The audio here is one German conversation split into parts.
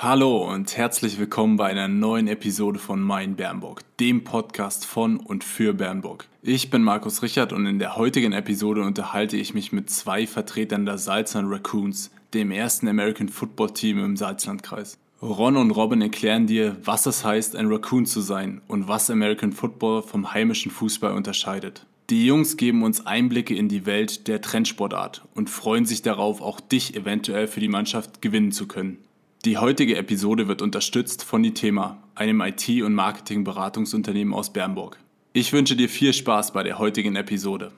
Hallo und herzlich willkommen bei einer neuen Episode von Mein Bernburg, dem Podcast von und für Bernburg. Ich bin Markus Richard und in der heutigen Episode unterhalte ich mich mit zwei Vertretern der Salzland Raccoons, dem ersten American Football Team im Salzlandkreis. Ron und Robin erklären dir, was es heißt, ein Raccoon zu sein und was American Football vom heimischen Fußball unterscheidet. Die Jungs geben uns Einblicke in die Welt der Trendsportart und freuen sich darauf, auch dich eventuell für die Mannschaft gewinnen zu können. Die heutige Episode wird unterstützt von Itema, einem IT- und Marketingberatungsunternehmen aus Bernburg. Ich wünsche dir viel Spaß bei der heutigen Episode.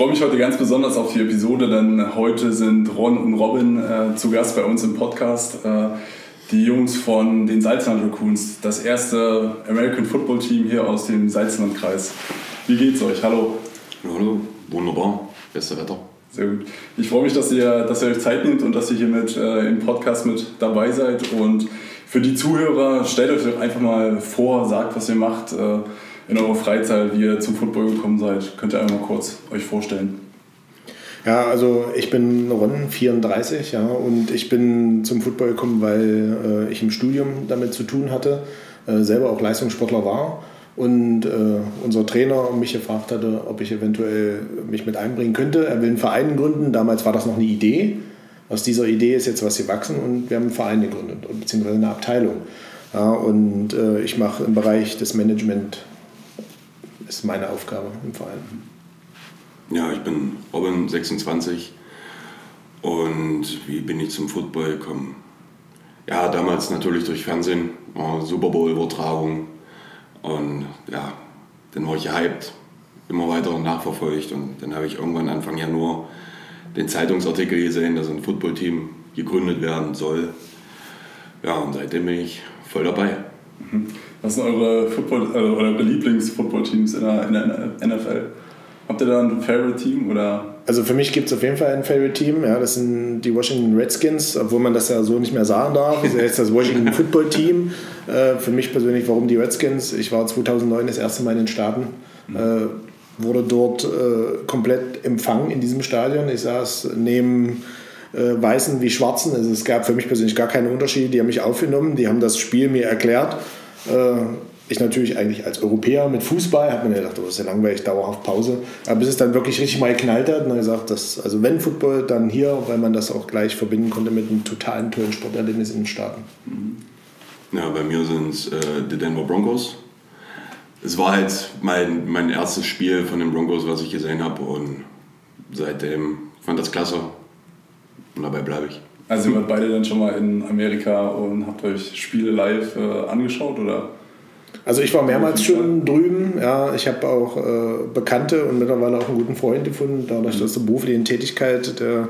Freue mich heute ganz besonders auf die Episode, denn heute sind Ron und Robin äh, zu Gast bei uns im Podcast. Äh, die Jungs von den Salzland Raccoons, das erste American Football Team hier aus dem Salzlandkreis. Wie geht's euch? Hallo. Hallo, wunderbar, beste Wetter. Sehr gut. Ich freue mich, dass ihr, dass ihr euch Zeit nehmt und dass ihr hier mit äh, im Podcast mit dabei seid. Und für die Zuhörer, stellt euch einfach mal vor, sagt, was ihr macht äh, in eurer Freizeit, wie ihr zum Football gekommen seid. Könnt ihr einmal kurz euch vorstellen? Ja, also ich bin Ron, 34, ja, und ich bin zum Football gekommen, weil äh, ich im Studium damit zu tun hatte, äh, selber auch Leistungssportler war und äh, unser Trainer mich gefragt hatte, ob ich eventuell mich mit einbringen könnte. Er will einen Verein gründen. Damals war das noch eine Idee. Aus dieser Idee ist jetzt was gewachsen und wir haben einen Verein gegründet, beziehungsweise eine Abteilung. Ja, und äh, ich mache im Bereich des Management, ist meine Aufgabe im Verein. Ja, ich bin Robin, 26 und wie bin ich zum Football gekommen? Ja, damals natürlich durch Fernsehen, Super Bowl-Übertragung und ja, dann war ich gehypt, immer weiter nachverfolgt und dann habe ich irgendwann Anfang Januar den Zeitungsartikel gesehen, dass ein Footballteam gegründet werden soll. Ja, und seitdem bin ich voll dabei. Was sind eure, Football, äh, eure Lieblings-Football-Teams in der, in der NFL? Habt ihr da ein Favorite-Team oder? Also für mich gibt es auf jeden Fall ein Favorite-Team. Ja, das sind die Washington Redskins, obwohl man das ja so nicht mehr sagen darf. Das ist jetzt das Washington Football Team. Äh, für mich persönlich, warum die Redskins? Ich war 2009 das erste Mal in den Staaten. Äh, wurde dort äh, komplett empfangen in diesem Stadion. Ich saß neben äh, Weißen wie Schwarzen. Also es gab für mich persönlich gar keine Unterschiede. Die haben mich aufgenommen, die haben das Spiel mir erklärt. Äh, ich natürlich eigentlich als Europäer mit Fußball, hat man ja gedacht, oh, das ist ja langweilig, dauerhaft Pause. Aber bis es dann wirklich richtig mal geknallt hat, und dann gesagt, dass, also wenn Football, dann hier, weil man das auch gleich verbinden konnte mit einem totalen tollen Sporterlebnis in den Staaten. Ja, bei mir sind es äh, die Denver Broncos. Es war halt mein, mein erstes Spiel von den Broncos, was ich gesehen habe und seitdem fand das klasse und dabei bleibe ich. Also ihr wart beide dann schon mal in Amerika und habt euch Spiele live äh, angeschaut oder? Also ich war mehrmals schon drüben. Ja, ich habe auch äh, Bekannte und mittlerweile auch einen guten Freund gefunden, dadurch, dass die berufliche Tätigkeit, der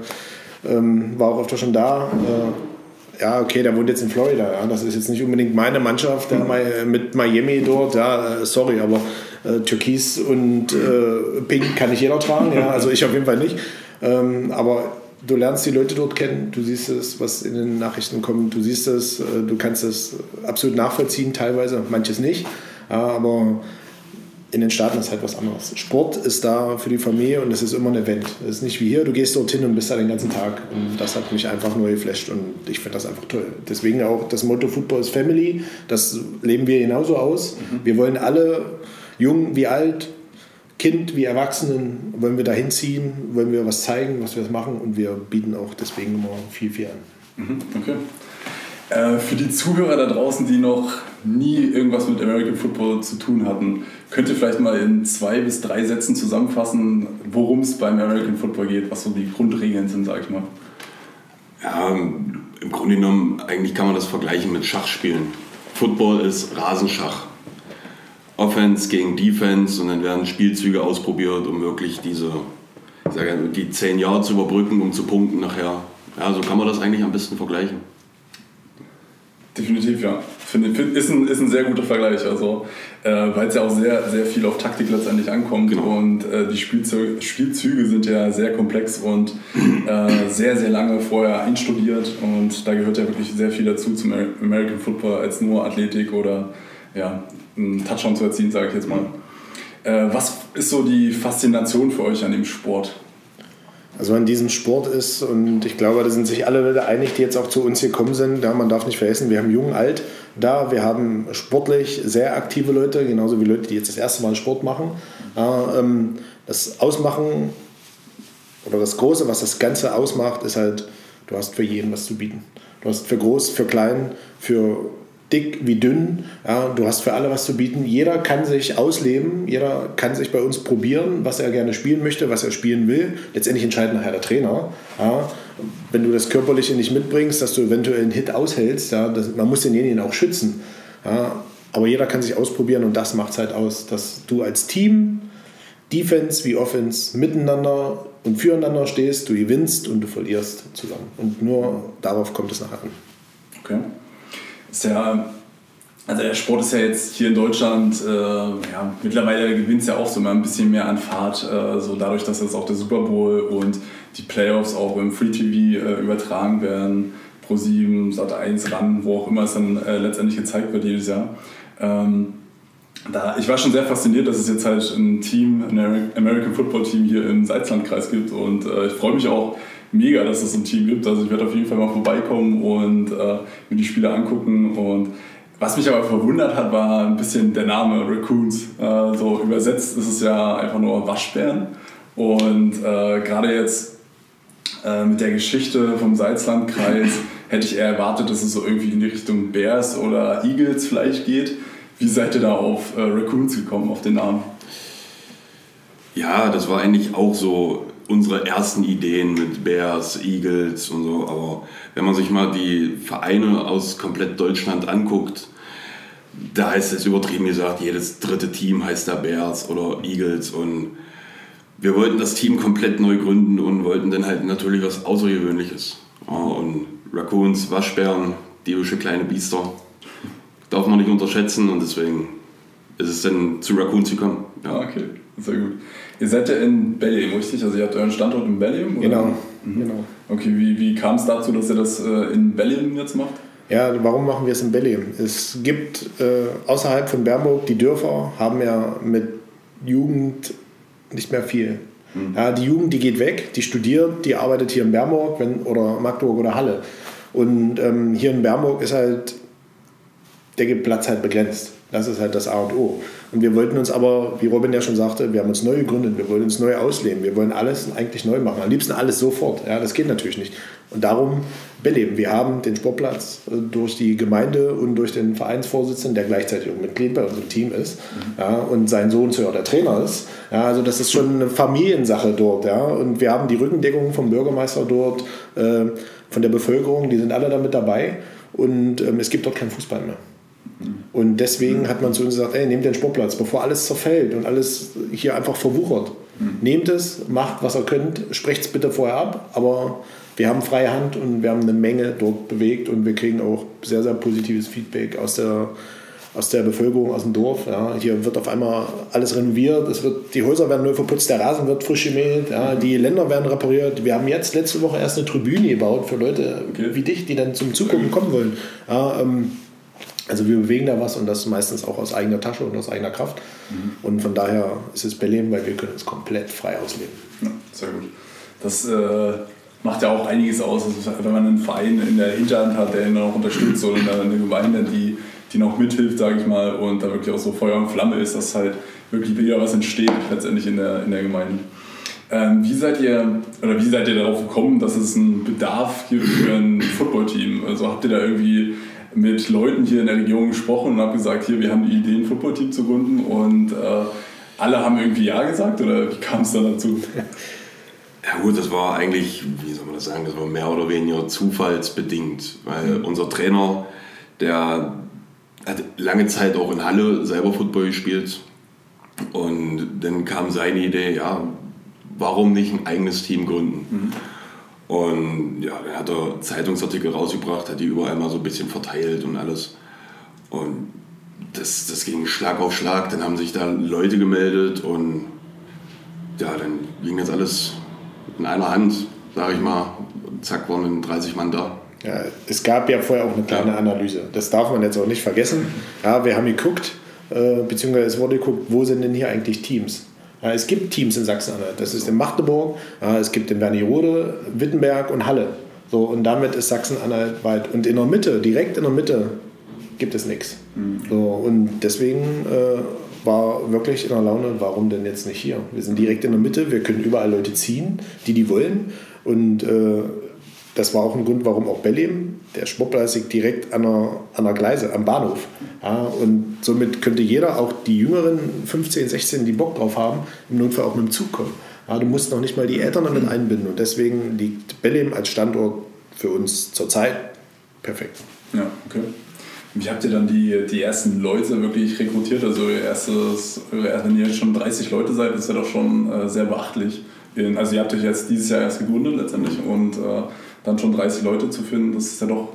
ähm, war auch öfter schon da. Äh, ja, okay, der wohnt jetzt in Florida. Ja, das ist jetzt nicht unbedingt meine Mannschaft, der Mi- mit Miami dort. Ja, äh, sorry, aber äh, Türkis und äh, Pink kann nicht jeder tragen. Ja, also ich auf jeden Fall nicht. Ähm, aber du lernst die Leute dort kennen, du siehst es, was in den Nachrichten kommt, du siehst es, äh, du kannst es absolut nachvollziehen, teilweise, manches nicht. Aber in den Staaten ist halt was anderes. Sport ist da für die Familie und es ist immer ein Event. Es ist nicht wie hier, du gehst dorthin und bist da den ganzen Tag. Und das hat mich einfach nur geflasht und ich finde das einfach toll. Deswegen auch das Motto Football is Family, das leben wir genauso aus. Wir wollen alle, jung wie alt, Kind wie Erwachsenen, wollen wir da hinziehen, wollen wir was zeigen, was wir machen und wir bieten auch deswegen immer viel, viel an. Mhm, okay. Äh, für die Zuhörer da draußen, die noch nie irgendwas mit American Football zu tun hatten, könnt ihr vielleicht mal in zwei bis drei Sätzen zusammenfassen, worum es beim American Football geht, was so die Grundregeln sind, sag ich mal. Ja, im Grunde genommen, eigentlich kann man das vergleichen mit Schachspielen. Football ist Rasenschach. Offense gegen Defense und dann werden Spielzüge ausprobiert, um wirklich diese, sage, die zehn Jahre zu überbrücken, um zu punkten nachher. Ja, so kann man das eigentlich am besten vergleichen. Definitiv, ja. Finde, find, ist, ein, ist ein sehr guter Vergleich, also, äh, weil es ja auch sehr, sehr viel auf Taktik letztendlich ankommt genau. und äh, die Spielzüge, Spielzüge sind ja sehr komplex und äh, sehr, sehr lange vorher einstudiert und da gehört ja wirklich sehr viel dazu zum American Football als nur Athletik oder ja, einen Touchdown zu erzielen, sage ich jetzt mal. Äh, was ist so die Faszination für euch an dem Sport? Also an diesem Sport ist, und ich glaube, da sind sich alle Leute einig, die jetzt auch zu uns gekommen sind, ja, man darf nicht vergessen, wir haben jung, alt da, wir haben sportlich sehr aktive Leute, genauso wie Leute, die jetzt das erste Mal Sport machen. Ähm, das Ausmachen oder das Große, was das Ganze ausmacht, ist halt, du hast für jeden was zu bieten. Du hast für groß, für klein, für dick wie dünn. Ja, du hast für alle was zu bieten. Jeder kann sich ausleben, jeder kann sich bei uns probieren, was er gerne spielen möchte, was er spielen will. Letztendlich entscheidet nachher der Trainer. Ja, wenn du das Körperliche nicht mitbringst, dass du eventuell einen Hit aushältst, ja, das, man muss denjenigen auch schützen. Ja, aber jeder kann sich ausprobieren und das macht es halt aus, dass du als Team, Defense wie Offense, miteinander und füreinander stehst, du gewinnst und du verlierst zusammen. Und nur darauf kommt es nachher an. Ist ja, also der Sport ist ja jetzt hier in Deutschland, äh, ja, mittlerweile gewinnt es ja auch so mal ein bisschen mehr an Fahrt, äh, so dadurch, dass jetzt auch der Super Bowl und die Playoffs auch im Free TV äh, übertragen werden, Pro 7, Sat 1, RAN, wo auch immer es dann äh, letztendlich gezeigt wird jedes Jahr. Ähm, da, ich war schon sehr fasziniert, dass es jetzt halt ein Team, ein American Football Team hier im Salzlandkreis gibt und äh, ich freue mich auch, mega, dass es ein Team gibt. Also ich werde auf jeden Fall mal vorbeikommen und äh, mir die Spiele angucken. Und was mich aber verwundert hat, war ein bisschen der Name Raccoons. Äh, so übersetzt ist es ja einfach nur Waschbären. Und äh, gerade jetzt äh, mit der Geschichte vom Salzlandkreis hätte ich eher erwartet, dass es so irgendwie in die Richtung Bears oder Eagles vielleicht geht. Wie seid ihr da auf äh, Raccoons gekommen, auf den Namen? Ja, das war eigentlich auch so unsere ersten Ideen mit Bears, Eagles und so. Aber wenn man sich mal die Vereine aus komplett Deutschland anguckt, da ist es übertrieben gesagt, jedes dritte Team heißt da Bears oder Eagles und wir wollten das Team komplett neu gründen und wollten dann halt natürlich was Außergewöhnliches. und Raccoons, Waschbären, diebische kleine Biester, darf man nicht unterschätzen und deswegen ist es dann zu Raccoons gekommen. Ja, okay, sehr gut. Ihr seid ja in Belgium, richtig? Also ihr habt euren Standort in Belgium? Oder? Genau. Mhm. genau. Okay, wie, wie kam es dazu, dass ihr das äh, in Belgium jetzt macht? Ja, warum machen wir es in Belgium? Es gibt äh, außerhalb von Bernburg, die Dörfer haben ja mit Jugend nicht mehr viel. Mhm. Ja, die Jugend, die geht weg, die studiert, die arbeitet hier in Bernburg wenn, oder Magdeburg oder Halle. Und ähm, hier in Bernburg ist halt der Platz halt begrenzt. Das ist halt das A und O. Und wir wollten uns aber, wie Robin ja schon sagte, wir haben uns neu gegründet, wir wollen uns neu ausleben, wir wollen alles eigentlich neu machen. Am liebsten alles sofort. Ja, das geht natürlich nicht. Und darum beleben. Wir haben den Sportplatz äh, durch die Gemeinde und durch den Vereinsvorsitzenden, der gleichzeitig auch Mitglied bei unserem Team ist mhm. ja, und sein Sohn ja der Trainer ist. Ja, also das ist schon eine Familiensache dort. Ja. Und wir haben die Rückendeckung vom Bürgermeister dort, äh, von der Bevölkerung, die sind alle damit dabei. Und ähm, es gibt dort keinen Fußball mehr. Und deswegen hat man zu uns gesagt, ey, nehmt den Sportplatz, bevor alles zerfällt und alles hier einfach verwuchert. Mhm. Nehmt es, macht, was ihr könnt, sprecht es bitte vorher ab, aber wir haben freie Hand und wir haben eine Menge dort bewegt und wir kriegen auch sehr, sehr positives Feedback aus der, aus der Bevölkerung, aus dem Dorf. Ja. Hier wird auf einmal alles renoviert, es wird, die Häuser werden neu verputzt, der Rasen wird frisch gemäht, ja, die Länder werden repariert. Wir haben jetzt letzte Woche erst eine Tribüne gebaut für Leute okay. wie dich, die dann zum Zugucken kommen wollen. Ja, ähm, also wir bewegen da was und das meistens auch aus eigener Tasche und aus eigener Kraft. Mhm. Und von daher ist es Berlin, weil wir können es komplett frei ausleben. Ja, sehr gut. Das äh, macht ja auch einiges aus. Also wenn man einen Verein in der Hinterhand hat, der ihn auch unterstützt oder eine Gemeinde, die, die noch mithilft, sage ich mal, und da wirklich auch so Feuer und Flamme ist, dass halt wirklich wieder was entsteht letztendlich in der, in der Gemeinde. Ähm, wie seid ihr oder wie seid ihr darauf gekommen, dass es einen Bedarf gibt für ein Footballteam? Also habt ihr da irgendwie mit Leuten hier in der Region gesprochen und habe gesagt, hier, wir haben die Idee, ein Footballteam zu gründen und äh, alle haben irgendwie Ja gesagt oder wie kam es dann dazu? Ja gut, das war eigentlich, wie soll man das sagen, das war mehr oder weniger zufallsbedingt, weil mhm. unser Trainer, der hat lange Zeit auch in Halle selber Football gespielt und dann kam seine Idee, ja, warum nicht ein eigenes Team gründen? Mhm. Und ja, dann hat er Zeitungsartikel rausgebracht, hat die überall mal so ein bisschen verteilt und alles. Und das, das ging Schlag auf Schlag. Dann haben sich da Leute gemeldet und ja, dann ging jetzt alles in einer Hand, sage ich mal. Zack, waren 30 Mann da. Ja, es gab ja vorher auch eine kleine ja. Analyse. Das darf man jetzt auch nicht vergessen. Ja, wir haben geguckt, äh, beziehungsweise es wurde geguckt, wo sind denn hier eigentlich Teams? Es gibt Teams in Sachsen-Anhalt. Das ist in Magdeburg, es gibt in Wernigerode, Wittenberg und Halle. So, und damit ist Sachsen-Anhalt weit. Und in der Mitte, direkt in der Mitte, gibt es nichts. So, und deswegen äh, war wirklich in der Laune, warum denn jetzt nicht hier? Wir sind direkt in der Mitte, wir können überall Leute ziehen, die die wollen. Und äh, das war auch ein Grund, warum auch Bellem, der Sportplatz liegt direkt an der, an der Gleise, am Bahnhof. Ja, und somit könnte jeder, auch die Jüngeren 15, 16, die Bock drauf haben, im Notfall auch mit dem Zug kommen. Ja, du musst noch nicht mal die Eltern damit einbinden. Und deswegen liegt Bellem als Standort für uns zurzeit perfekt. Ja, okay. Wie habt ihr dann die, die ersten Leute wirklich rekrutiert? Also erstes, wenn ihr jetzt schon 30 Leute seid, ist ja doch schon äh, sehr beachtlich. also ihr habt euch jetzt dieses Jahr erst gegründet letztendlich und äh, dann schon 30 Leute zu finden, das ist ja doch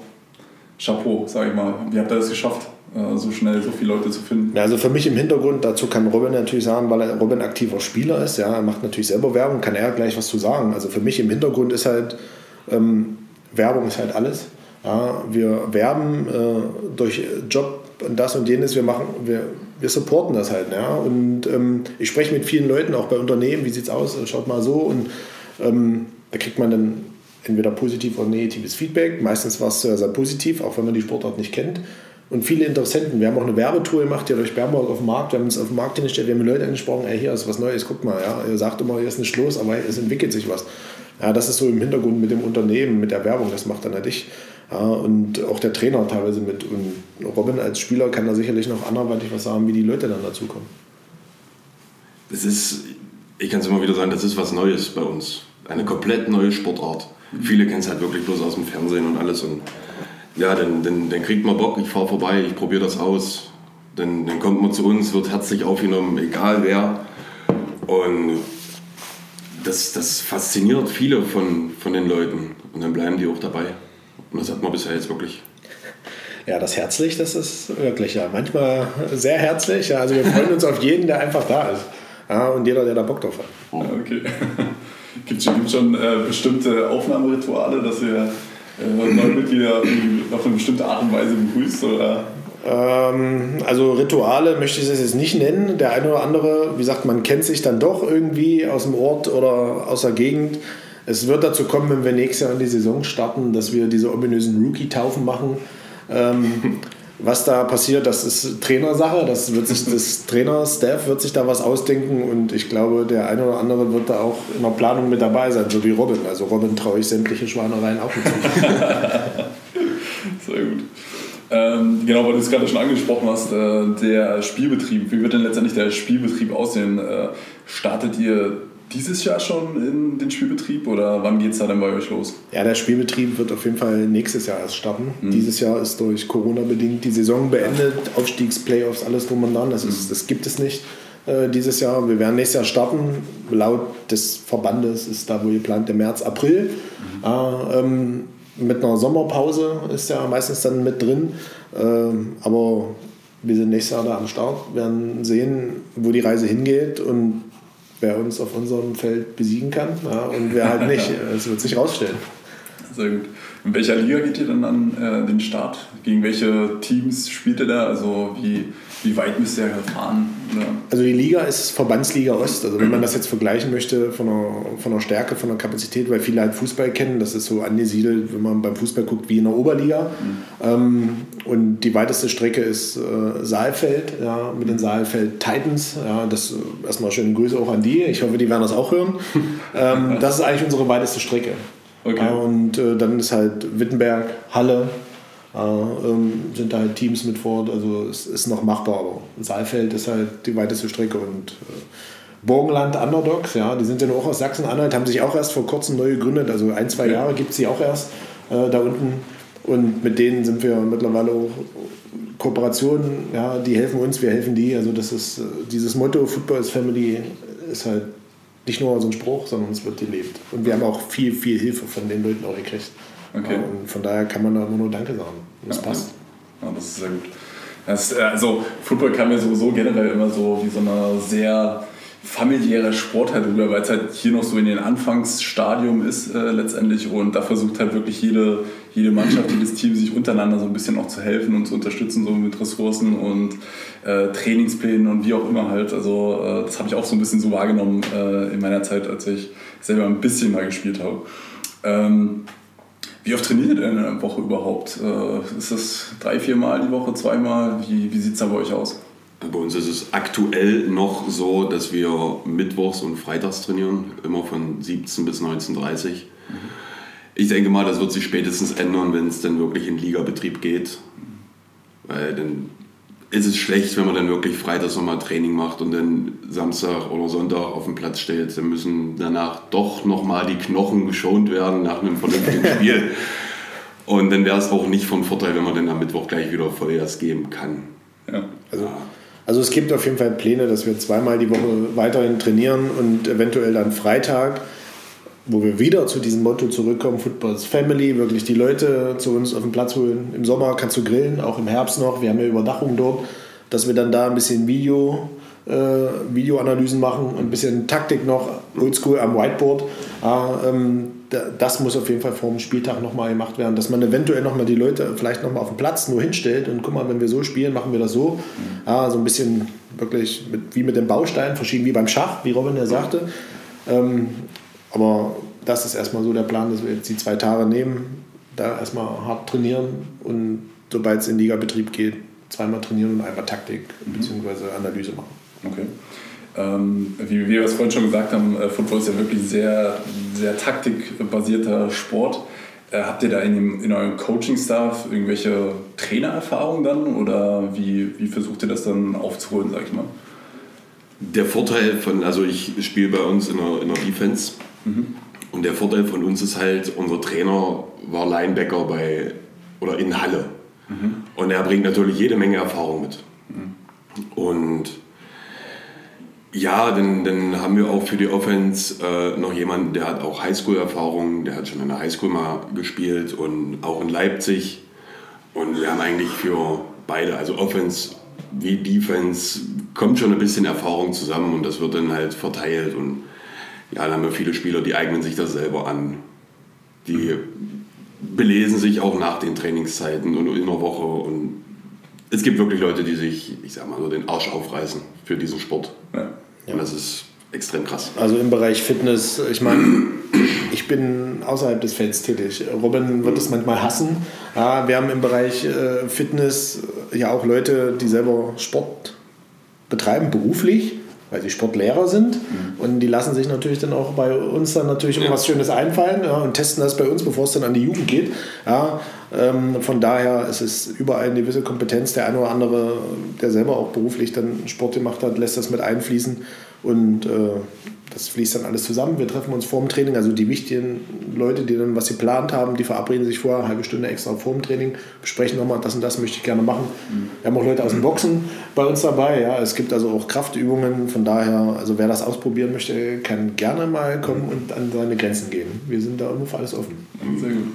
Chapeau, sage ich mal. Wie habt ihr das geschafft, äh, so schnell so viele Leute zu finden? Ja, also für mich im Hintergrund, dazu kann Robin natürlich sagen, weil Robin aktiver Spieler ist, ja, er macht natürlich selber Werbung, kann er gleich was zu sagen. Also für mich im Hintergrund ist halt, ähm, Werbung ist halt alles. Ja, wir werben äh, durch Job und das und jenes, wir machen, wir, wir supporten das halt. Ja? Und ähm, ich spreche mit vielen Leuten, auch bei Unternehmen, wie sieht es aus, schaut mal so und ähm, da kriegt man dann entweder positiv oder negatives Feedback. Meistens war es sehr, sehr positiv, auch wenn man die Sportart nicht kennt. Und viele Interessenten. Wir haben auch eine Werbetour gemacht hier durch Bernburg auf dem Markt. Wir haben uns auf dem Markt hingestellt, wir haben Leute angesprochen, ey, hier ist was Neues, guck mal. Ja. Ihr sagt immer, hier ist nicht los, aber es entwickelt sich was. Ja, das ist so im Hintergrund mit dem Unternehmen, mit der Werbung, das macht dann halt ich. Ja, und auch der Trainer teilweise mit. Und Robin als Spieler kann da sicherlich noch anderweitig was sagen, wie die Leute dann dazukommen. Das ist, ich kann es immer wieder sagen, das ist was Neues bei uns. Eine komplett neue Sportart. Viele kennen es halt wirklich bloß aus dem Fernsehen und alles. Und ja, dann, dann, dann kriegt man Bock, ich fahre vorbei, ich probiere das aus. Dann, dann kommt man zu uns, wird herzlich aufgenommen, egal wer. Und das, das fasziniert viele von, von den Leuten. Und dann bleiben die auch dabei. Und das hat man bisher jetzt wirklich. Ja, das herzlich, das ist wirklich ja manchmal sehr herzlich. Ja, also wir freuen uns auf jeden, der einfach da ist. Ja, und jeder, der da Bock drauf hat. Okay. Gibt es schon, schon äh, bestimmte Aufnahmerituale, dass ihr äh, neue Mitglieder auf eine bestimmte Art und Weise begrüßt? Oder? Ähm, also Rituale möchte ich es jetzt nicht nennen. Der eine oder andere, wie gesagt, man kennt sich dann doch irgendwie aus dem Ort oder aus der Gegend. Es wird dazu kommen, wenn wir nächstes Jahr in die Saison starten, dass wir diese ominösen Rookie-Taufen machen. Ähm, was da passiert, das ist Trainersache. Das wird sich das Trainerstaff wird sich da was ausdenken und ich glaube, der eine oder andere wird da auch in der Planung mit dabei sein, so wie Robin. Also Robin traue ich sämtliche Schwanereien auch nicht. Sehr gut. Ähm, genau, weil du es gerade schon angesprochen hast, äh, der Spielbetrieb. Wie wird denn letztendlich der Spielbetrieb aussehen? Äh, startet ihr dieses Jahr schon in den Spielbetrieb oder wann geht es da denn bei euch los? Ja, der Spielbetrieb wird auf jeden Fall nächstes Jahr erst starten. Mhm. Dieses Jahr ist durch Corona bedingt die Saison beendet, Aufstiegsplayoffs, alles drum und dran. Das, ist, das gibt es nicht äh, dieses Jahr. Wir werden nächstes Jahr starten. Laut des Verbandes ist da wohl geplant der März, April. Mhm. Äh, ähm, mit einer Sommerpause ist ja meistens dann mit drin. Ähm, aber wir sind nächstes Jahr da am Start, werden sehen, wo die Reise hingeht und wer uns auf unserem Feld besiegen kann ja, und wer halt nicht. Es wird sich rausstellen. Sehr gut. In welcher Liga geht ihr dann an äh, den Start? Gegen welche Teams spielt ihr da? Also wie, wie weit müsst ihr fahren? Oder? Also die Liga ist Verbandsliga Ost. Also wenn man das jetzt vergleichen möchte von der, von der Stärke, von der Kapazität, weil viele halt Fußball kennen, das ist so angesiedelt, wenn man beim Fußball guckt, wie in der Oberliga. Mhm. Ähm, und die weiteste Strecke ist äh, Saalfeld, ja, mit den Saalfeld Titans. Ja, das äh, erstmal schöne Grüße auch an die. Ich hoffe, die werden das auch hören. ähm, das ist eigentlich unsere weiteste Strecke. Okay. und äh, dann ist halt Wittenberg, Halle, sind da halt Teams mit vor Ort. Also es ist noch machbar, aber Saalfeld ist halt die weiteste Strecke und äh, Burgenland Underdogs, ja, die sind ja auch aus Sachsen-Anhalt, haben sich auch erst vor kurzem neu gegründet, also ein, zwei Jahre gibt es sie auch erst äh, da unten. Und mit denen sind wir mittlerweile auch Kooperationen, ja, die helfen uns, wir helfen die. Also das ist äh, dieses Motto Football is Family ist halt nicht nur so ein Spruch, sondern es wird gelebt. Und wir haben auch viel, viel Hilfe von den Leuten auch gekriegt. Okay. Und von daher kann man da nur, nur Danke sagen. Und das ja, passt. Ja, das ist sehr gut. Das, äh, also Football kam mir sowieso generell immer so wie so eine sehr familiäre Sport halt rüber, weil es halt hier noch so in den Anfangsstadium ist äh, letztendlich und da versucht halt wirklich jede, jede Mannschaft, jedes Team sich untereinander so ein bisschen auch zu helfen und zu unterstützen, so mit Ressourcen und äh, Trainingsplänen und wie auch immer halt. Also äh, das habe ich auch so ein bisschen so wahrgenommen äh, in meiner Zeit, als ich selber ein bisschen mal gespielt habe. Ähm, wie oft trainiert ihr denn in einer Woche überhaupt? Äh, ist das drei, vier Mal die Woche, zweimal? Wie, wie sieht es da bei euch aus? Bei uns ist es aktuell noch so, dass wir mittwochs und freitags trainieren, immer von 17 bis 19.30 Uhr. Mhm. Ich denke mal, das wird sich spätestens ändern, wenn es dann wirklich in Ligabetrieb geht. Weil dann ist es schlecht, wenn man dann wirklich freitags nochmal Training macht und dann Samstag oder Sonntag auf dem Platz steht. Dann müssen danach doch nochmal die Knochen geschont werden nach einem vernünftigen Spiel. Und dann wäre es auch nicht von Vorteil, wenn man dann am Mittwoch gleich wieder Vollgas geben kann. Ja. Also, also es gibt auf jeden Fall Pläne, dass wir zweimal die Woche weiterhin trainieren und eventuell dann Freitag, wo wir wieder zu diesem Motto zurückkommen, Football is Family, wirklich die Leute zu uns auf den Platz holen. Im Sommer kannst du grillen, auch im Herbst noch, wir haben ja Überdachung dort, dass wir dann da ein bisschen Video, äh, Videoanalysen machen und ein bisschen Taktik noch, oldschool am Whiteboard. Äh, ähm, das muss auf jeden Fall vor dem Spieltag nochmal gemacht werden, dass man eventuell nochmal die Leute vielleicht nochmal auf den Platz nur hinstellt und guck mal, wenn wir so spielen, machen wir das so. Mhm. Ja, so ein bisschen wirklich mit, wie mit dem Baustein, verschieden wie beim Schach, wie Robin ja sagte. Ähm, aber das ist erstmal so der Plan, dass wir jetzt die zwei Tage nehmen, da erstmal hart trainieren und sobald es in Ligabetrieb geht, zweimal trainieren und einmal Taktik mhm. bzw. Analyse machen. Okay. Ähm, wie, wie wir es vorhin schon gesagt haben, äh, Football ist ja wirklich sehr, sehr taktikbasierter Sport. Äh, habt ihr da in, dem, in eurem Coaching-Staff irgendwelche Trainererfahrungen dann oder wie, wie versucht ihr das dann aufzuholen, sag ich mal? Der Vorteil von, also ich spiele bei uns in der, in der Defense mhm. und der Vorteil von uns ist halt, unser Trainer war Linebacker bei oder in Halle mhm. und er bringt natürlich jede Menge Erfahrung mit. Mhm. Und ja, dann, dann haben wir auch für die Offense äh, noch jemanden, der hat auch Highschool-Erfahrung, der hat schon in der Highschool mal gespielt und auch in Leipzig. Und wir haben eigentlich für beide, also Offense wie Defense, kommt schon ein bisschen Erfahrung zusammen und das wird dann halt verteilt. Und ja, dann haben wir viele Spieler, die eignen sich das selber an. Die belesen sich auch nach den Trainingszeiten und in der Woche. Und es gibt wirklich Leute, die sich, ich sag mal so, den Arsch aufreißen für diesen Sport. Ja. Und das ist extrem krass. Also im Bereich Fitness, ich meine, ich bin außerhalb des Felds tätig. Robin wird es manchmal hassen. Ja, wir haben im Bereich äh, Fitness ja auch Leute, die selber Sport betreiben, beruflich weil sie Sportlehrer sind mhm. und die lassen sich natürlich dann auch bei uns dann natürlich ja. was Schönes einfallen ja, und testen das bei uns, bevor es dann an die Jugend geht. Ja, ähm, von daher ist es überall eine gewisse Kompetenz. Der eine oder andere, der selber auch beruflich dann Sport gemacht hat, lässt das mit einfließen und äh, das fließt dann alles zusammen. Wir treffen uns vor dem Training, also die wichtigen Leute, die dann was geplant haben, die verabreden sich vorher eine halbe Stunde extra vor dem Training, besprechen nochmal, das und das möchte ich gerne machen. Mhm. Wir haben auch Leute aus dem Boxen bei uns dabei. Ja. Es gibt also auch Kraftübungen, von daher, also wer das ausprobieren möchte, kann gerne mal kommen und an seine Grenzen gehen. Wir sind da immer für alles offen. Sehr gut.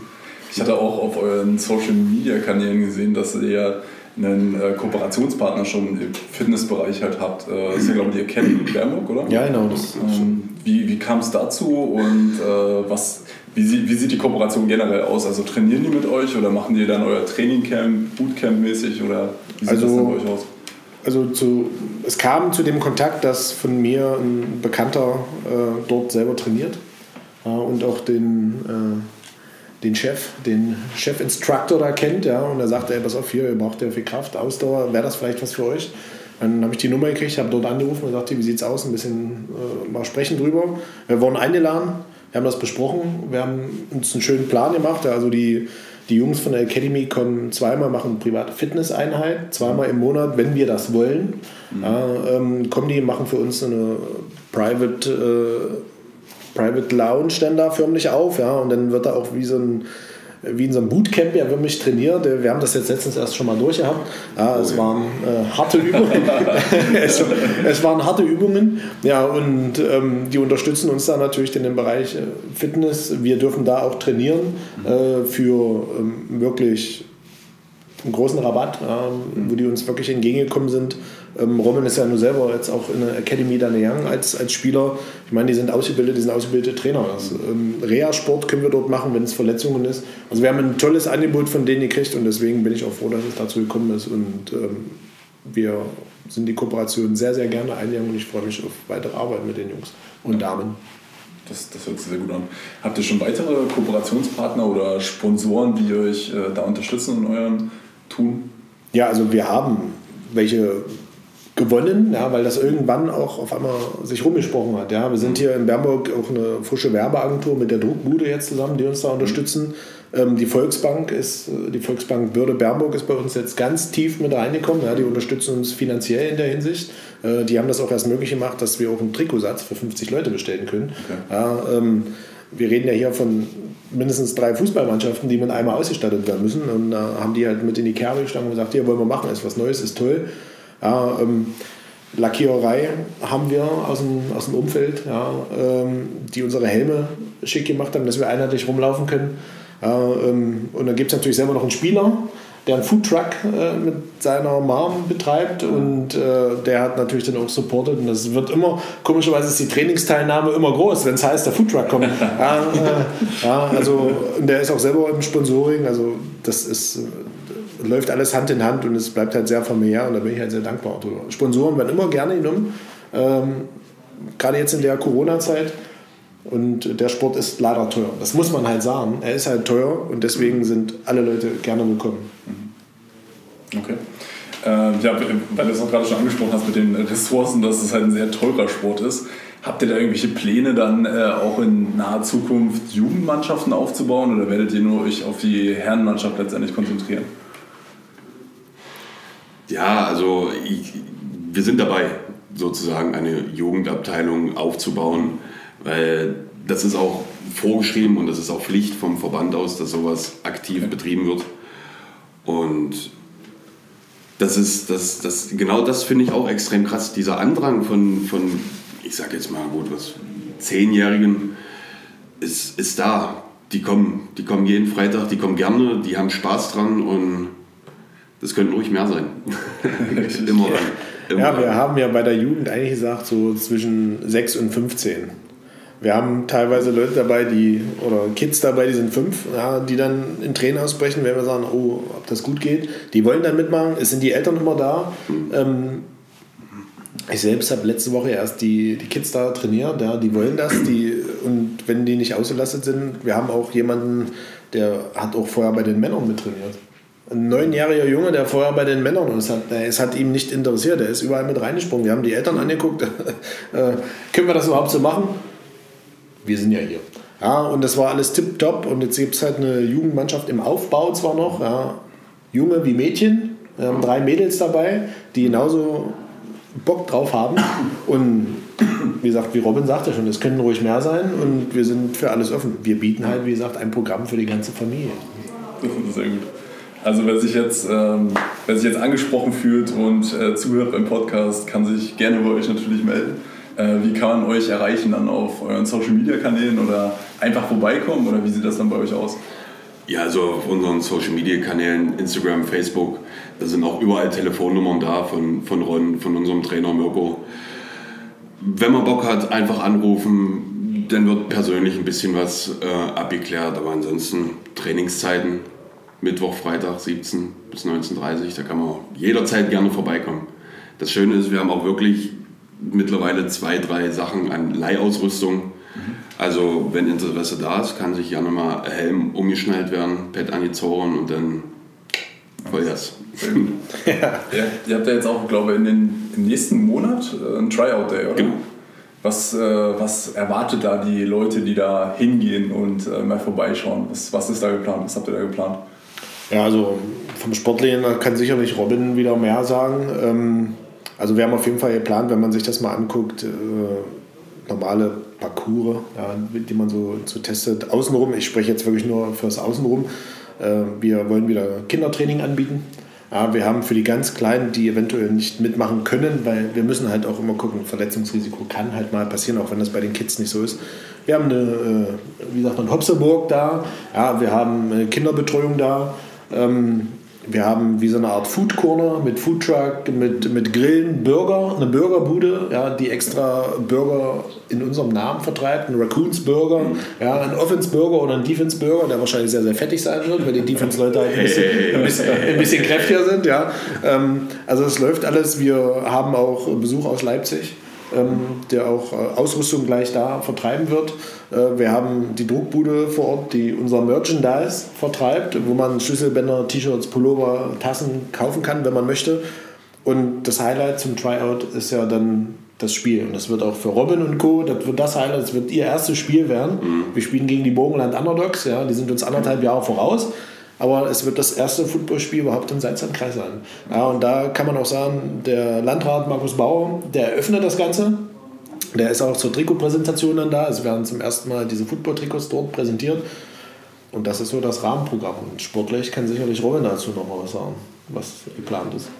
Ich hatte auch auf euren Social Media Kanälen gesehen, dass ihr einen äh, Kooperationspartner schon im Fitnessbereich halt habt. Äh, das ist ja, glaube ich, ihr kennt Bernburg, oder? Ja, genau. Das ähm, wie wie kam es dazu und äh, was, wie, sie, wie sieht die Kooperation generell aus? Also trainieren die mit euch oder machen die dann euer Trainingcamp, Bootcamp-mäßig oder wie sieht also, das denn bei euch aus? Also zu, es kam zu dem Kontakt, dass von mir ein Bekannter äh, dort selber trainiert äh, und auch den den Chef, den Chef-Instructor da kennt, ja, und er sagte, ey, pass auf, hier, ihr braucht ja viel Kraft, Ausdauer, wäre das vielleicht was für euch? Dann habe ich die Nummer gekriegt, habe dort angerufen und sagte, wie sieht es aus, ein bisschen äh, mal sprechen drüber. Wir wurden eingeladen, wir haben das besprochen, wir haben uns einen schönen Plan gemacht, also die, die Jungs von der Academy kommen zweimal, machen private Fitnesseinheit, zweimal im Monat, wenn wir das wollen. Mhm. Ja, ähm, kommen die, machen für uns eine Private äh, Private Lounge dann da förmlich auf, ja, und dann wird da auch wie so ein wie in so einem Bootcamp ja wirklich trainiert. Wir haben das jetzt letztens erst schon mal durchgehabt. Ja, es waren äh, harte Übungen. es, es, waren harte Übungen. Ja, und ähm, die unterstützen uns da natürlich in dem Bereich äh, Fitness. Wir dürfen da auch trainieren äh, für ähm, wirklich einen großen Rabatt, ähm, wo die uns wirklich entgegengekommen sind. Ähm, Robin ist ja nur selber jetzt auch in der Academy da Young als, als Spieler. Ich meine, die sind ausgebildet, die sind ausgebildete Trainer. Das, ähm, Reha-Sport können wir dort machen, wenn es Verletzungen ist. Also wir haben ein tolles Angebot von denen gekriegt und deswegen bin ich auch froh, dass es dazu gekommen ist und ähm, wir sind die Kooperation sehr, sehr gerne eingegangen und ich freue mich auf weitere Arbeit mit den Jungs und Damen. Das, das hört sich sehr gut an. Habt ihr schon weitere Kooperationspartner oder Sponsoren, die euch äh, da unterstützen in eurem Tun? Ja, also wir haben welche gewonnen, ja, weil das irgendwann auch auf einmal sich rumgesprochen hat. Ja. Wir sind hier in Bernburg auch eine frische Werbeagentur mit der Druckbude jetzt zusammen, die uns da unterstützen. Ähm, die Volksbank ist, äh, die Volksbank Bürde Bernburg ist bei uns jetzt ganz tief mit reingekommen. Ja, die unterstützen uns finanziell in der Hinsicht. Äh, die haben das auch erst möglich gemacht, dass wir auch einen Trikotsatz für 50 Leute bestellen können. Okay. Ja, ähm, wir reden ja hier von mindestens drei Fußballmannschaften, die mit einmal ausgestattet werden müssen. Und da haben die halt mit in die Kerbe gestanden und gesagt, hier wollen wir machen, ist was Neues, ist toll. Ja, ähm, Lackiererei haben wir aus dem, aus dem Umfeld, ja, ähm, die unsere Helme schick gemacht haben, dass wir einheitlich rumlaufen können. Ja, ähm, und dann gibt es natürlich selber noch einen Spieler, der einen Foodtruck äh, mit seiner Mom betreibt und äh, der hat natürlich dann auch supportet und das wird immer, komischerweise ist die Trainingsteilnahme immer groß, wenn es heißt, der Foodtruck kommt. ja, äh, ja, also und der ist auch selber im Sponsoring, also das ist läuft alles Hand in Hand und es bleibt halt sehr familiär und da bin ich halt sehr dankbar. Sponsoren werden immer gerne genommen, ähm, gerade jetzt in der Corona-Zeit. Und der Sport ist leider teuer. Das muss man halt sagen. Er ist halt teuer und deswegen sind alle Leute gerne willkommen. Mhm. Okay. Äh, ja, weil du es auch gerade schon angesprochen hast mit den Ressourcen, dass es halt ein sehr teurer Sport ist. Habt ihr da irgendwelche Pläne dann äh, auch in naher Zukunft Jugendmannschaften aufzubauen oder werdet ihr nur euch auf die Herrenmannschaft letztendlich konzentrieren? Ja, also ich, wir sind dabei, sozusagen eine Jugendabteilung aufzubauen, weil das ist auch vorgeschrieben und das ist auch Pflicht vom Verband aus, dass sowas aktiv betrieben wird. Und das ist, das, das, genau das finde ich auch extrem krass. Dieser Andrang von, von ich sage jetzt mal gut, was, Zehnjährigen ist, ist da. Die kommen, die kommen jeden Freitag, die kommen gerne, die haben Spaß dran und das könnten ruhig mehr sein. immer dann. Immer ja, wir haben ja bei der Jugend eigentlich gesagt, so zwischen 6 und 15. Wir haben teilweise Leute dabei, die, oder Kids dabei, die sind fünf, ja, die dann in Tränen ausbrechen, wenn wir sagen, oh, ob das gut geht. Die wollen dann mitmachen, es sind die Eltern immer da. Ähm, ich selbst habe letzte Woche erst die, die Kids da trainiert, ja, die wollen das, die, und wenn die nicht ausgelastet sind, wir haben auch jemanden, der hat auch vorher bei den Männern mit trainiert ein neunjähriger Junge, der vorher bei den Männern ist, hat, es hat ihm nicht interessiert, er ist überall mit reingesprungen. Wir haben die Eltern angeguckt, äh, können wir das überhaupt so machen? Wir sind ja hier. Ja, und das war alles tipptopp und jetzt gibt es halt eine Jugendmannschaft im Aufbau zwar noch, ja, Junge wie Mädchen, wir haben drei Mädels dabei, die genauso Bock drauf haben und wie gesagt, wie Robin sagte schon, es können ruhig mehr sein und wir sind für alles offen. Wir bieten halt, wie gesagt, ein Programm für die ganze Familie. Das ist sehr gut. Also wer sich jetzt, ähm, wer sich jetzt angesprochen fühlt und äh, zuhört beim Podcast, kann sich gerne bei euch natürlich melden. Äh, wie kann man euch erreichen dann auf euren Social Media Kanälen oder einfach vorbeikommen oder wie sieht das dann bei euch aus? Ja, also auf unseren Social Media Kanälen, Instagram, Facebook, da sind auch überall Telefonnummern da von, von Ron, von unserem Trainer Mirko. Wenn man Bock hat, einfach anrufen, dann wird persönlich ein bisschen was äh, abgeklärt, aber ansonsten Trainingszeiten Mittwoch, Freitag 17 bis 19.30 da kann man jederzeit gerne vorbeikommen. Das Schöne ist, wir haben auch wirklich mittlerweile zwei, drei Sachen an Leihausrüstung. Mhm. Also wenn Interesse da ist, kann sich gerne mal Helm umgeschnallt werden, Pad angezogen und dann Vollgas. ja. ja. Ihr habt ja jetzt auch, glaube ich, in den, im nächsten Monat äh, ein Tryout-Day, oder? Genau. Was, äh, was erwartet da die Leute, die da hingehen und äh, mal vorbeischauen? Was, was ist da geplant? Was habt ihr da geplant? Ja, also vom Sportlichen kann sicherlich Robin wieder mehr sagen. Ähm, also wir haben auf jeden Fall geplant, wenn man sich das mal anguckt, äh, normale Parcours, ja, die man so, so testet. Außenrum, ich spreche jetzt wirklich nur fürs Außenrum. Äh, wir wollen wieder Kindertraining anbieten. Ja, wir haben für die ganz Kleinen, die eventuell nicht mitmachen können, weil wir müssen halt auch immer gucken, Verletzungsrisiko kann halt mal passieren, auch wenn das bei den Kids nicht so ist. Wir haben eine, äh, wie sagt man, Hopseburg da, ja, wir haben Kinderbetreuung da, ähm, wir haben wie so eine Art Food Corner mit Food Truck, mit, mit Grillen, Burger, eine Burgerbude, ja, die extra Burger in unserem Namen vertreibt, ein Raccoons Burger, ja, ein Offense Burger oder ein Defense Burger, der wahrscheinlich sehr, sehr fettig sein wird, weil die Defense-Leute halt ein bisschen, ein, bisschen, ein bisschen kräftiger sind. Ja. Ähm, also es läuft alles. Wir haben auch Besuch aus Leipzig ähm, der auch äh, Ausrüstung gleich da vertreiben wird. Äh, wir haben die Druckbude vor Ort, die unser Merchandise vertreibt, wo man Schlüsselbänder, T-Shirts, Pullover, Tassen kaufen kann, wenn man möchte. Und das Highlight zum Tryout ist ja dann das Spiel. Und das wird auch für Robin und Co. Das wird das Highlight, das wird ihr erstes Spiel werden. Mhm. Wir spielen gegen die Burgenland Underdogs, ja, die sind uns anderthalb Jahre voraus aber es wird das erste Footballspiel überhaupt im Salzlandkreis sein. Ja, und da kann man auch sagen, der Landrat Markus Bauer, der eröffnet das Ganze. Der ist auch zur Trikotpräsentation dann da. Es werden zum ersten Mal diese Football-Trikots dort präsentiert. Und das ist so das Rahmenprogramm. Und sportlich kann sicherlich Robin dazu noch mal was sagen, was geplant ist.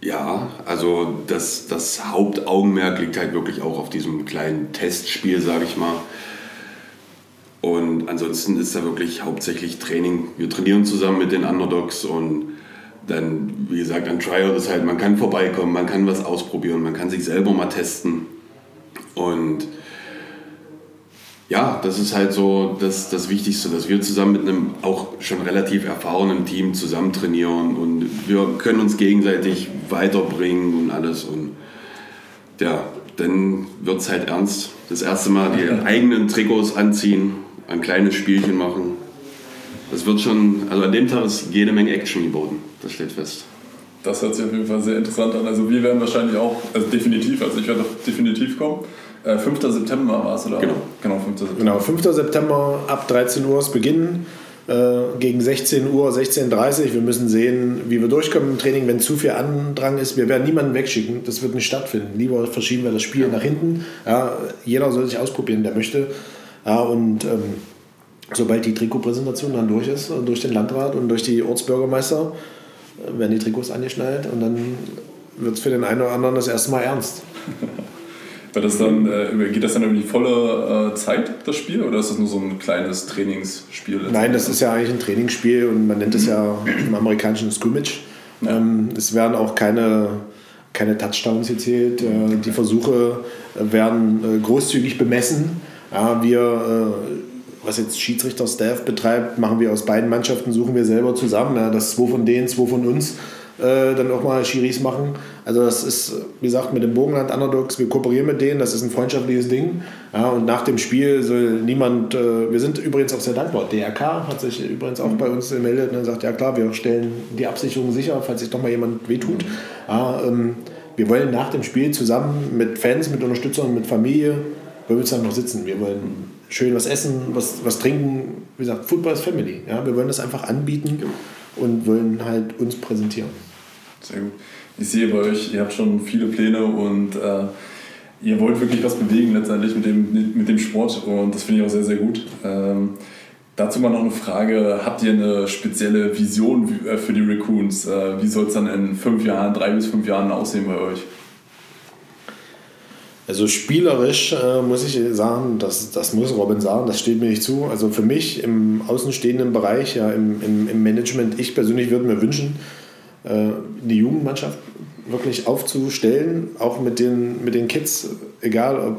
Ja, also das, das Hauptaugenmerk liegt halt wirklich auch auf diesem kleinen Testspiel, sage ich mal. Und ansonsten ist da wirklich hauptsächlich Training. Wir trainieren zusammen mit den Underdogs und dann, wie gesagt, ein Tryout ist halt, man kann vorbeikommen, man kann was ausprobieren, man kann sich selber mal testen. Und ja, das ist halt so das, das Wichtigste, dass wir zusammen mit einem auch schon relativ erfahrenen Team zusammen trainieren und wir können uns gegenseitig weiterbringen und alles. Und ja, dann wird es halt ernst. Das erste Mal die eigenen Trikots anziehen ein kleines Spielchen machen. Das wird schon, also an dem Tag ist jede Menge Action geboten, das steht fest. Das hört sich auf jeden Fall sehr interessant an. Also wir werden wahrscheinlich auch, also definitiv, also ich werde auch definitiv kommen. Äh, 5. September war es, oder? Genau. Genau 5. September. Genau, 5. September ab 13 Uhr ist Beginn. Äh, gegen 16 Uhr, 16.30 Uhr. Wir müssen sehen, wie wir durchkommen im Training, wenn zu viel Andrang ist. Wir werden niemanden wegschicken, das wird nicht stattfinden. Lieber verschieben wir das Spiel ja. nach hinten. Ja, jeder soll sich ausprobieren, der möchte. Ja, und ähm, sobald die Trikotpräsentation dann durch ist, durch den Landrat und durch die Ortsbürgermeister, äh, werden die Trikots angeschnallt und dann wird es für den einen oder anderen das erste Mal ernst. das dann, äh, geht das dann über die volle äh, Zeit, das Spiel, oder ist das nur so ein kleines Trainingsspiel? Nein, das ist ja eigentlich ein Trainingsspiel und man nennt es ja im amerikanischen Scrimmage. Ja. Ähm, es werden auch keine, keine Touchdowns gezählt. Äh, die Versuche werden äh, großzügig bemessen ja, wir, äh, was jetzt Schiedsrichter-Staff betreibt, machen wir aus beiden Mannschaften, suchen wir selber zusammen. Ja, dass zwei von denen, zwei von uns äh, dann auch mal Schiris machen. Also das ist, wie gesagt, mit dem Bogenland Underdogs, wir kooperieren mit denen, das ist ein freundschaftliches Ding. Ja, und nach dem Spiel soll niemand, äh, wir sind übrigens auch sehr dankbar. DRK hat sich übrigens auch bei uns gemeldet und sagt, ja klar, wir stellen die Absicherung sicher, falls sich doch mal jemand wehtut. Ja, ähm, wir wollen nach dem Spiel zusammen mit Fans, mit Unterstützern, mit Familie wir uns dann noch sitzen. Wir wollen schön was essen, was, was trinken. Wie gesagt, Football ist Family. Ja? Wir wollen das einfach anbieten und wollen halt uns präsentieren. Sehr gut. Ich sehe bei euch, ihr habt schon viele Pläne und äh, ihr wollt wirklich was bewegen letztendlich mit dem, mit dem Sport und das finde ich auch sehr, sehr gut. Ähm, dazu mal noch eine Frage, habt ihr eine spezielle Vision äh, für die Raccoons? Äh, wie soll es dann in fünf Jahren, drei bis fünf Jahren aussehen bei euch? Also spielerisch äh, muss ich sagen, das, das muss Robin sagen, das steht mir nicht zu. Also für mich im außenstehenden Bereich, ja, im, im, im Management, ich persönlich würde mir wünschen, äh, eine Jugendmannschaft wirklich aufzustellen, auch mit den, mit den Kids, egal ob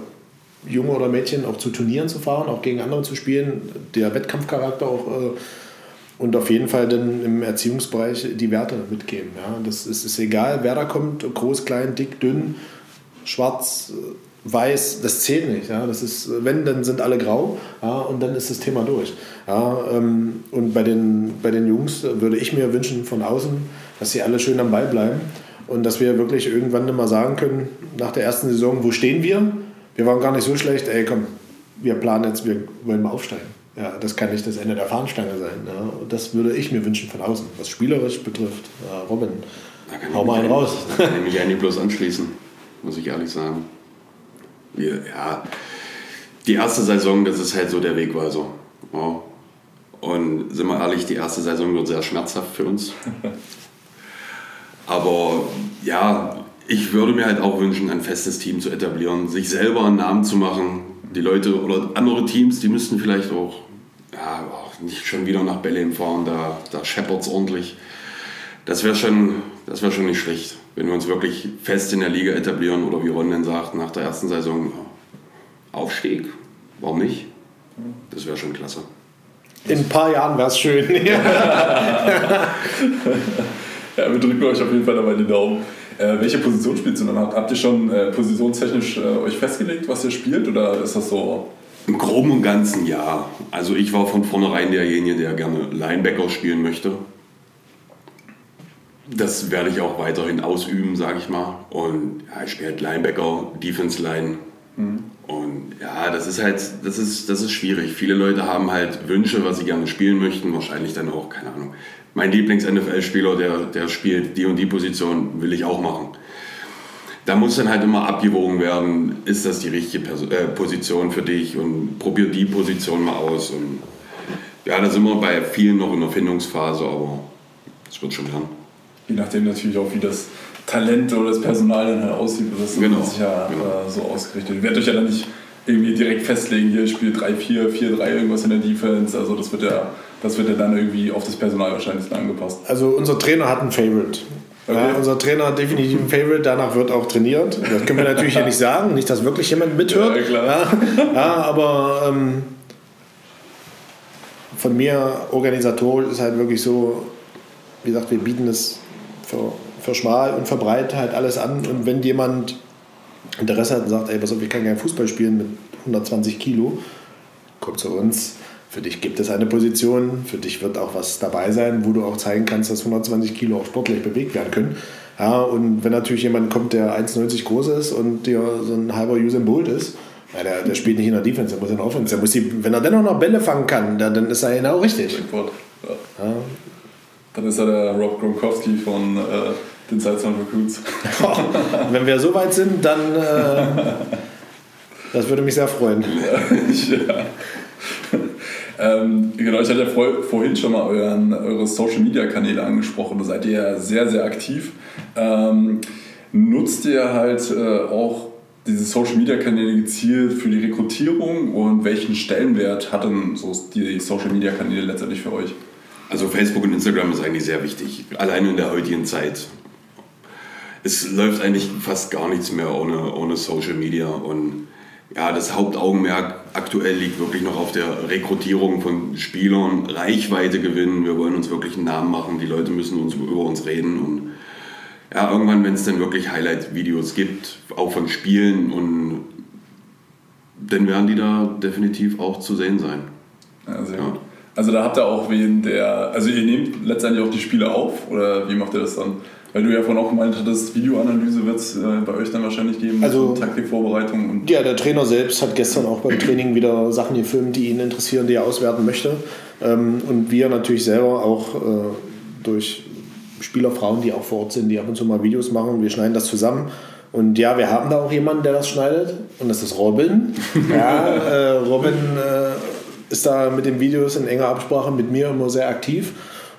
Junge oder Mädchen, auch zu Turnieren zu fahren, auch gegen andere zu spielen, der Wettkampfcharakter auch äh, und auf jeden Fall dann im Erziehungsbereich die Werte mitgeben. Ja. Das ist, ist egal, wer da kommt, groß, klein, dick, dünn schwarz, weiß, das zählt nicht. Ja? Das ist, wenn, dann sind alle grau ja? und dann ist das Thema durch. Ja? Ähm, und bei den, bei den Jungs würde ich mir wünschen von außen, dass sie alle schön am Ball bleiben und dass wir wirklich irgendwann mal sagen können, nach der ersten Saison, wo stehen wir? Wir waren gar nicht so schlecht, ey komm, wir planen jetzt, wir wollen mal aufsteigen. Ja, das kann nicht das Ende der Fahnenstange sein. Ja. Das würde ich mir wünschen von außen, was spielerisch betrifft. Robin, hau mal einen raus. Kann ich mich eigentlich bloß anschließen muss ich ehrlich sagen. Ja, die erste Saison, das ist halt so der Wegweiser. Ja. Und sind wir ehrlich, die erste Saison wird sehr schmerzhaft für uns. Aber ja, ich würde mir halt auch wünschen, ein festes Team zu etablieren, sich selber einen Namen zu machen. Die Leute oder andere Teams, die müssten vielleicht auch ja, nicht schon wieder nach Belém fahren, da, da scheppert es ordentlich. Das wäre schon, wär schon nicht schlecht, wenn wir uns wirklich fest in der Liga etablieren oder wie Ron dann sagt, nach der ersten Saison Aufstieg, warum nicht? Das wäre schon klasse. In ein paar Jahren wäre es schön. ja, wir drücken euch auf jeden Fall dabei die Daumen. Äh, welche Position spielt ihr dann? Habt ihr schon äh, positionstechnisch äh, euch festgelegt, was ihr spielt oder ist das so? Im Groben und Ganzen ja. Also ich war von vornherein derjenige, der gerne Linebacker spielen möchte. Das werde ich auch weiterhin ausüben, sage ich mal. Und ja, ich spiele halt Linebacker, Defense Line. Mhm. Und ja, das ist halt, das ist, das ist schwierig. Viele Leute haben halt Wünsche, was sie gerne spielen möchten. Wahrscheinlich dann auch, keine Ahnung, mein Lieblings-NFL-Spieler, der, der spielt die und die Position, will ich auch machen. Da muss dann halt immer abgewogen werden, ist das die richtige Pers äh, Position für dich und probier die Position mal aus. Und ja, da sind wir bei vielen noch in der Findungsphase, aber es wird schon lernen. Je nachdem natürlich auch, wie das Talent oder das Personal dann halt aussieht, das ist genau, ja genau. Äh, so ausgerichtet. Ihr werdet euch ja dann nicht irgendwie direkt festlegen, hier spielt 3-4, 4-3 irgendwas in der Defense. Also das wird ja, das wird ja dann irgendwie auf das Personal wahrscheinlich angepasst. Also unser Trainer hat ein Favorite. Okay. Ja, unser Trainer hat definitiv ein Favorite, danach wird auch trainiert. Das können wir natürlich hier nicht sagen, nicht, dass wirklich jemand mithört. Ja, klar. Ja, ja aber ähm, von mir organisatorisch ist halt wirklich so, wie gesagt, wir bieten es für, für schmal und für breit halt alles an. Und wenn jemand Interesse hat und sagt, ey, pass auf, ich kann gerne Fußball spielen mit 120 Kilo, kommt zu uns. Für dich gibt es eine Position, für dich wird auch was dabei sein, wo du auch zeigen kannst, dass 120 Kilo auch sportlich bewegt werden können. Ja, und wenn natürlich jemand kommt, der 1,90 groß ist und dir so ein halber Usain Bolt ist, ja, der, der spielt nicht in der Defense, der muss in der Offense. Der muss die, wenn er dennoch noch Bälle fangen kann, dann, dann ist er genau richtig. Ja. Dann ist er der Rob Gronkowski von äh, den Salzmann Recruits. wenn wir so weit sind, dann äh, das würde mich sehr freuen. ja. Ähm, genau, ich hatte ja vor, vorhin schon mal euren, eure Social Media Kanäle angesprochen. Da seid ihr ja sehr, sehr aktiv. Ähm, nutzt ihr halt äh, auch diese Social Media Kanäle gezielt für die Rekrutierung und welchen Stellenwert hatten so die Social Media Kanäle letztendlich für euch? Also Facebook und Instagram ist eigentlich sehr wichtig, allein in der heutigen Zeit. Es läuft eigentlich fast gar nichts mehr ohne, ohne Social Media und ja, das Hauptaugenmerk aktuell liegt wirklich noch auf der Rekrutierung von Spielern, Reichweite gewinnen. Wir wollen uns wirklich einen Namen machen. Die Leute müssen uns über uns reden. Und ja, irgendwann, wenn es dann wirklich Highlight-Videos gibt, auch von Spielen, und dann werden die da definitiv auch zu sehen sein. Sehr ja. Also da habt ihr auch wen, der, also ihr nehmt letztendlich auch die Spiele auf oder wie macht ihr das dann? Weil du ja vorhin auch gemeint hattest, Videoanalyse wird es äh, bei euch dann wahrscheinlich geben, also Taktikvorbereitung. Und ja, der Trainer selbst hat gestern auch beim Training wieder Sachen gefilmt, die ihn interessieren, die er auswerten möchte. Ähm, und wir natürlich selber auch äh, durch Spielerfrauen, die auch vor Ort sind, die ab und zu mal Videos machen. Wir schneiden das zusammen. Und ja, wir haben da auch jemanden, der das schneidet. Und das ist Robin. ja, äh, Robin äh, ist da mit den Videos in enger Absprache mit mir immer sehr aktiv.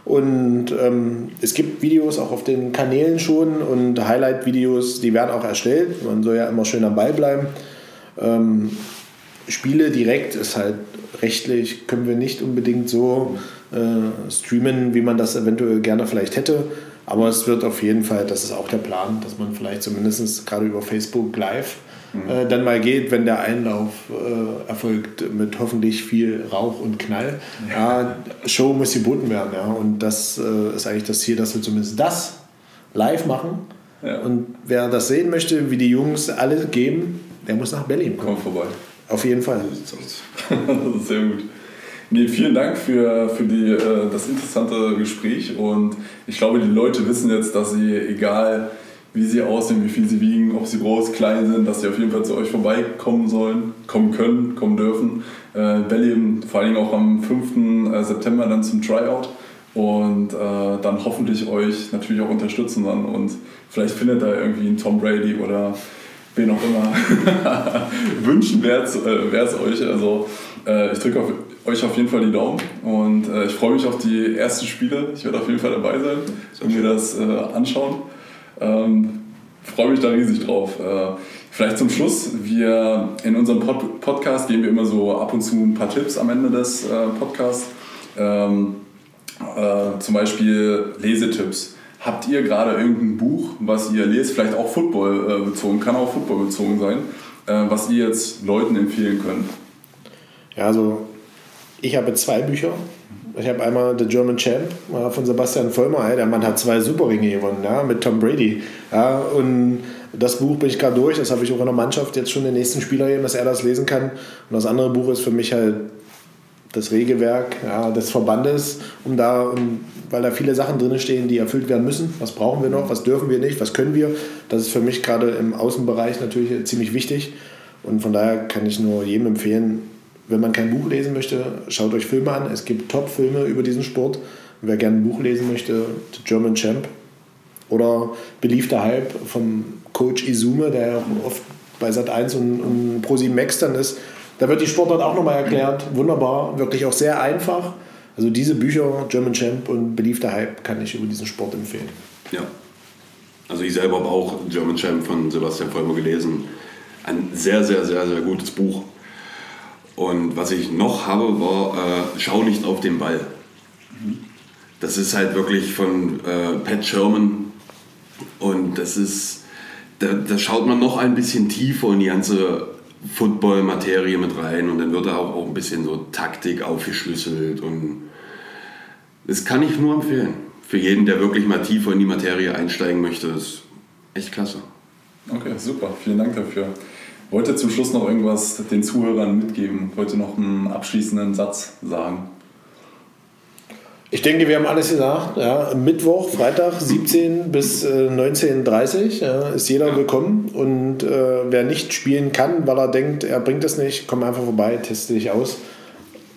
Und ähm, es gibt Videos auch auf den Kanälen schon und Highlight-Videos, die werden auch erstellt. Man soll ja immer schön am Ball bleiben. Ähm, Spiele direkt ist halt rechtlich, können wir nicht unbedingt so äh, streamen, wie man das eventuell gerne vielleicht hätte. Aber es wird auf jeden Fall, das ist auch der Plan, dass man vielleicht zumindest gerade über Facebook Live mhm. dann mal geht, wenn der Einlauf äh, erfolgt mit hoffentlich viel Rauch und Knall. Ja. ja Show muss geboten werden. Ja. Und das äh, ist eigentlich das Ziel, dass wir zumindest das live machen. Ja. Und wer das sehen möchte, wie die Jungs alle geben, der muss nach Berlin kommen. Komm vorbei. Auf jeden Fall. das ist sehr gut. Nee, vielen Dank für, für die, äh, das interessante Gespräch und ich glaube, die Leute wissen jetzt, dass sie, egal wie sie aussehen, wie viel sie wiegen, ob sie groß, klein sind, dass sie auf jeden Fall zu euch vorbeikommen sollen, kommen können, kommen dürfen. Äh, Berlin vor allem auch am 5. Äh, September dann zum Tryout und äh, dann hoffentlich euch natürlich auch unterstützen dann und vielleicht findet da irgendwie einen Tom Brady oder wen auch immer wünschen wäre es äh, euch. Also äh, ich drücke euch auf jeden Fall die Daumen und äh, ich freue mich auf die ersten Spiele. Ich werde auf jeden Fall dabei sein und mir das äh, anschauen. Ähm, freue mich da riesig drauf. Äh, Vielleicht zum Schluss, wir in unserem Pod Podcast geben wir immer so ab und zu ein paar Tipps am Ende des äh, Podcasts. Ähm, äh, zum Beispiel Lesetipps. Habt ihr gerade irgendein Buch, was ihr lest, vielleicht auch Football äh, bezogen, kann auch Football bezogen sein, äh, was ihr jetzt Leuten empfehlen könnt? Ja, also ich habe zwei Bücher. Ich habe einmal The German Champ von Sebastian Vollmer. Der Mann hat zwei Superringe gewonnen ja, mit Tom Brady. Ja, und das Buch bin ich gerade durch. Das habe ich auch in der Mannschaft jetzt schon den nächsten Spieler gegeben, dass er das lesen kann. Und das andere Buch ist für mich halt das Regelwerk ja, des Verbandes, um da, um, weil da viele Sachen drin stehen, die erfüllt werden müssen. Was brauchen wir noch? Was dürfen wir nicht? Was können wir? Das ist für mich gerade im Außenbereich natürlich ziemlich wichtig. Und von daher kann ich nur jedem empfehlen, wenn man kein Buch lesen möchte, schaut euch Filme an. Es gibt Top-Filme über diesen Sport. Wer gerne ein Buch lesen möchte, The German Champ oder Beliebter Hype vom Coach Izume, der ja oft bei Sat1 und, und Pro7 Max dann ist. Da wird die Sportart auch nochmal erklärt. Wunderbar, wirklich auch sehr einfach. Also diese Bücher, German Champ und Beliebter Hype, kann ich über diesen Sport empfehlen. Ja. Also ich selber habe auch German Champ von Sebastian Vollmer gelesen. Ein sehr, sehr, sehr, sehr gutes Buch. Und was ich noch habe, war äh, Schau nicht auf den Ball. Das ist halt wirklich von äh, Pat Sherman. Und das ist, da, da schaut man noch ein bisschen tiefer in die ganze Football-Materie mit rein. Und dann wird da auch, auch ein bisschen so Taktik aufgeschlüsselt. Und das kann ich nur empfehlen. Für jeden, der wirklich mal tiefer in die Materie einsteigen möchte, ist echt klasse. Okay, super. Vielen Dank dafür. Wollte zum Schluss noch irgendwas den Zuhörern mitgeben? Wollte noch einen abschließenden Satz sagen? Ich denke, wir haben alles gesagt. Ja, Mittwoch, Freitag, 17 bis äh, 19.30 ja, ist jeder willkommen. Und äh, wer nicht spielen kann, weil er denkt, er bringt es nicht, komm einfach vorbei, teste dich aus.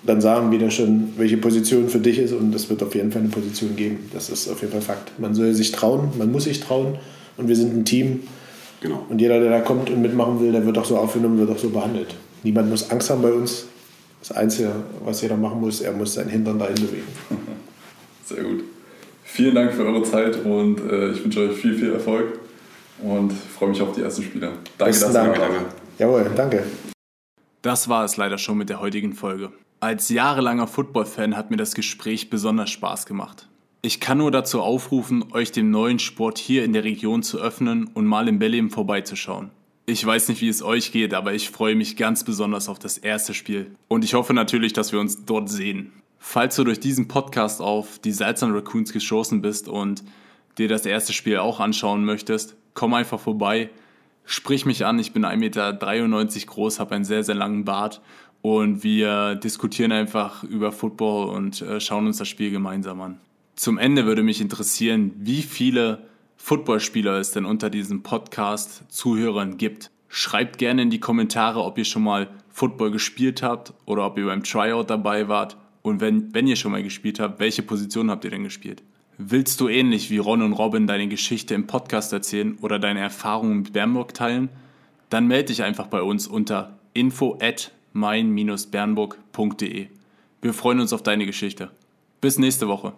Dann sagen wir schon, welche Position für dich ist. Und es wird auf jeden Fall eine Position geben. Das ist auf jeden Fall Fakt. Man soll sich trauen, man muss sich trauen. Und wir sind ein Team. Genau. Und jeder, der da kommt und mitmachen will, der wird auch so aufgenommen, wird auch so behandelt. Niemand muss Angst haben bei uns. Das Einzige, was jeder machen muss, er muss seinen Hintern dahin bewegen. Sehr gut. Vielen Dank für eure Zeit und äh, ich wünsche euch viel, viel Erfolg und freue mich auf die ersten Spiele. Danke, dass Dank. Danke. Jawohl, danke. Das war es leider schon mit der heutigen Folge. Als jahrelanger Football-Fan hat mir das Gespräch besonders Spaß gemacht. Ich kann nur dazu aufrufen, euch dem neuen Sport hier in der Region zu öffnen und mal in Belém vorbeizuschauen. Ich weiß nicht, wie es euch geht, aber ich freue mich ganz besonders auf das erste Spiel. Und ich hoffe natürlich, dass wir uns dort sehen. Falls du durch diesen Podcast auf die Salzern Raccoons geschossen bist und dir das erste Spiel auch anschauen möchtest, komm einfach vorbei, sprich mich an. Ich bin 1,93 Meter groß, habe einen sehr, sehr langen Bart und wir diskutieren einfach über Football und äh, schauen uns das Spiel gemeinsam an. Zum Ende würde mich interessieren, wie viele Footballspieler es denn unter diesem Podcast Zuhörern gibt. Schreibt gerne in die Kommentare, ob ihr schon mal Football gespielt habt oder ob ihr beim Tryout dabei wart. Und wenn, wenn ihr schon mal gespielt habt, welche Position habt ihr denn gespielt? Willst du ähnlich wie Ron und Robin deine Geschichte im Podcast erzählen oder deine Erfahrungen mit Bernburg teilen? Dann melde dich einfach bei uns unter info at mein-bernburg.de. Wir freuen uns auf deine Geschichte. Bis nächste Woche.